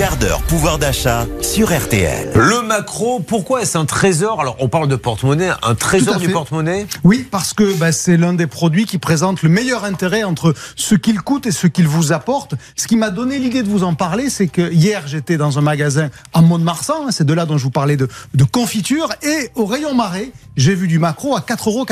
quart d'heure pouvoir d'achat sur RTL. Le macro, pourquoi est-ce un trésor? Alors, on parle de porte-monnaie, un trésor du porte-monnaie? Oui, parce que bah, c'est l'un des produits qui présente le meilleur intérêt entre ce qu'il coûte et ce qu'il vous apporte. Ce qui m'a donné l'idée de vous en parler, c'est que hier, j'étais dans un magasin à Mont-de-Marsan, hein, c'est de là dont je vous parlais de, de confiture, et au rayon marais, j'ai vu du macro à 4,90 euros.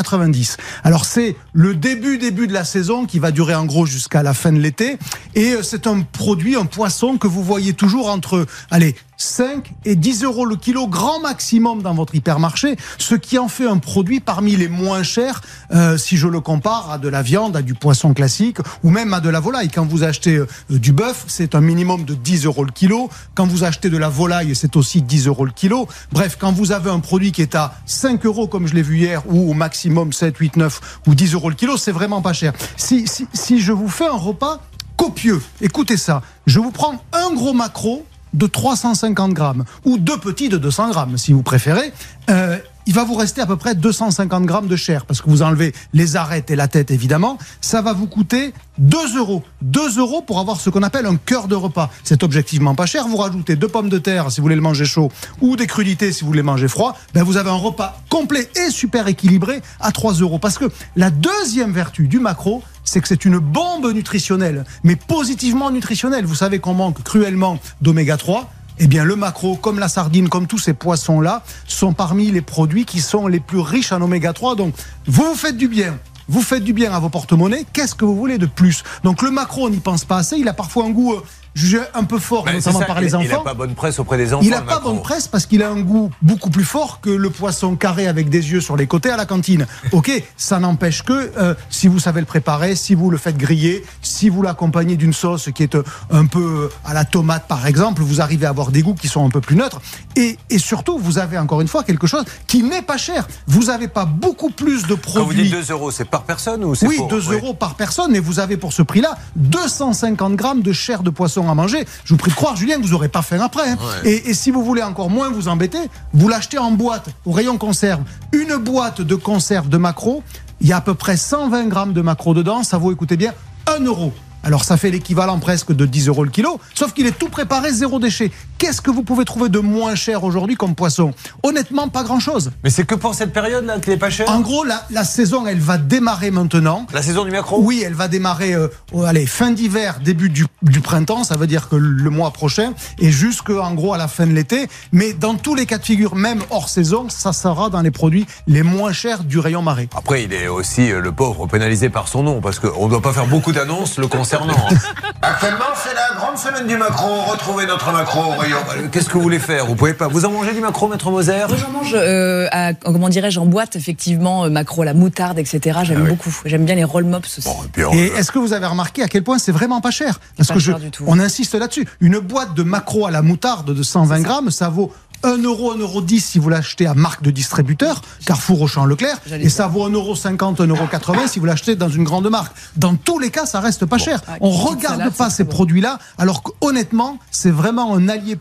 Alors, c'est le début, début de la saison qui va durer en gros jusqu'à la fin de l'été, et euh, c'est un produit, un poisson que vous voyez toujours entre, allez, 5 et 10 euros le kilo, grand maximum dans votre hypermarché, ce qui en fait un produit parmi les moins chers euh, si je le compare à de la viande, à du poisson classique ou même à de la volaille. Quand vous achetez euh, du bœuf, c'est un minimum de 10 euros le kilo. Quand vous achetez de la volaille, c'est aussi 10 euros le kilo. Bref, quand vous avez un produit qui est à 5 euros comme je l'ai vu hier ou au maximum 7, 8, 9 ou 10 euros le kilo, c'est vraiment pas cher. Si, si, si je vous fais un repas copieux, écoutez ça, je vous prends un gros macro de 350 grammes ou deux petits de 200 grammes, si vous préférez. Euh, il va vous rester à peu près 250 grammes de chair, parce que vous enlevez les arêtes et la tête, évidemment. Ça va vous coûter 2 euros. 2 euros pour avoir ce qu'on appelle un cœur de repas. C'est objectivement pas cher. Vous rajoutez deux pommes de terre si vous voulez le manger chaud, ou des crudités si vous voulez manger froid. Ben vous avez un repas complet et super équilibré à 3 euros. Parce que la deuxième vertu du macro, c'est que c'est une bombe nutritionnelle, mais positivement nutritionnelle. Vous savez qu'on manque cruellement d'oméga 3 eh bien le maquereau, comme la sardine, comme tous ces poissons-là, sont parmi les produits qui sont les plus riches en oméga 3. Donc, vous vous faites du bien. Vous faites du bien à vos porte-monnaies. Qu'est-ce que vous voulez de plus? Donc le macro, on n'y pense pas assez. Il a parfois un goût euh, jugé un peu fort, Ben, notamment ça, par il- les enfants. Il n'a pas bonne presse auprès des enfants. Il n'a pas bonne presse parce qu'il a un goût beaucoup plus fort que le poisson carré avec des yeux sur les côtés à la cantine. Ok, ça n'empêche que euh, si vous savez le préparer, si vous le faites griller, si vous l'accompagnez d'une sauce qui est euh, un peu à la tomate par exemple, vous arrivez à avoir des goûts qui sont un peu plus neutres. Et, et surtout, vous avez encore une fois quelque chose qui n'est pas cher. Vous n'avez pas beaucoup plus de Quand vous produits. dites 2 euros, c'est par personne ou c'est Oui, pour- 2 oui. euros par personne, et vous avez pour ce prix-là 250 grammes de chair de poisson à manger. Je vous prie de croire, Julien, que vous n'aurez pas faim après. hein. Ouais. Et, et si vous voulez encore moins vous embêter, vous l'achetez en boîte, au rayon conserve. Une boîte de conserve de maquereau, il y a à peu près 120 grammes de maquereau dedans, ça vaut, écoutez bien, 1 euro. Alors ça fait l'équivalent presque de 10 euros le kilo, sauf qu'il est tout préparé, zéro déchet. Qu'est-ce que vous pouvez trouver de moins cher aujourd'hui comme poisson? Honnêtement, pas grand-chose. Mais c'est que pour cette période-là qu'il n'est pas cher? En gros, la, la saison, elle va démarrer maintenant. La saison du macro Oui, elle va démarrer euh, au- allez, fin d'hiver, début du, du printemps, ça veut dire que le mois prochain, et jusque en gros à la fin de l'été. Mais dans tous les cas de figure, même hors saison, ça sera dans les produits les moins chers du rayon marais. Après, il est aussi, euh, le pauvre, pénalisé par son nom, parce qu'on ne doit pas faire beaucoup d'annonces le concernant. Actuellement, c'est la grande semaine du macro. Retrouvez notre macro au rayon. Euh, Qu'est-ce que vous voulez faire? Vous pouvez pas. Vous en mangez du macro, maître Moser? Moi, j'en mange, euh, à- comment dirais-je, en boîte, effectivement, euh, macro, la moutarde, etc. J'aime Ah oui. beaucoup. J'aime bien les roll mops aussi. Bon, et puis, on- Et est-ce que vous avez remarqué à quel point c'est vraiment pas cher? Parce pas que je, cher du tout. on insiste là-dessus. Une boîte de macro à la moutarde de 120 grammes, ça vaut 1 euro, 1 euro 10 si vous l'achetez à marque de distributeur, Carrefour, Auchan, Leclerc, et ça vaut 1 euro 50, 1 euro 80 si vous l'achetez dans une grande marque. Dans tous les cas, ça reste pas cher. Ah, On regarde salade, pas ces bon. produits-là, alors qu'honnêtement, c'est vraiment un allié,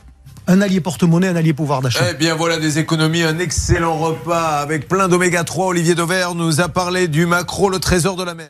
un allié porte-monnaie, un allié pouvoir d'achat. Eh bien voilà des économies, un excellent repas avec plein d'oméga 3. Olivier Dauvert nous a parlé du macro, le trésor de la mer.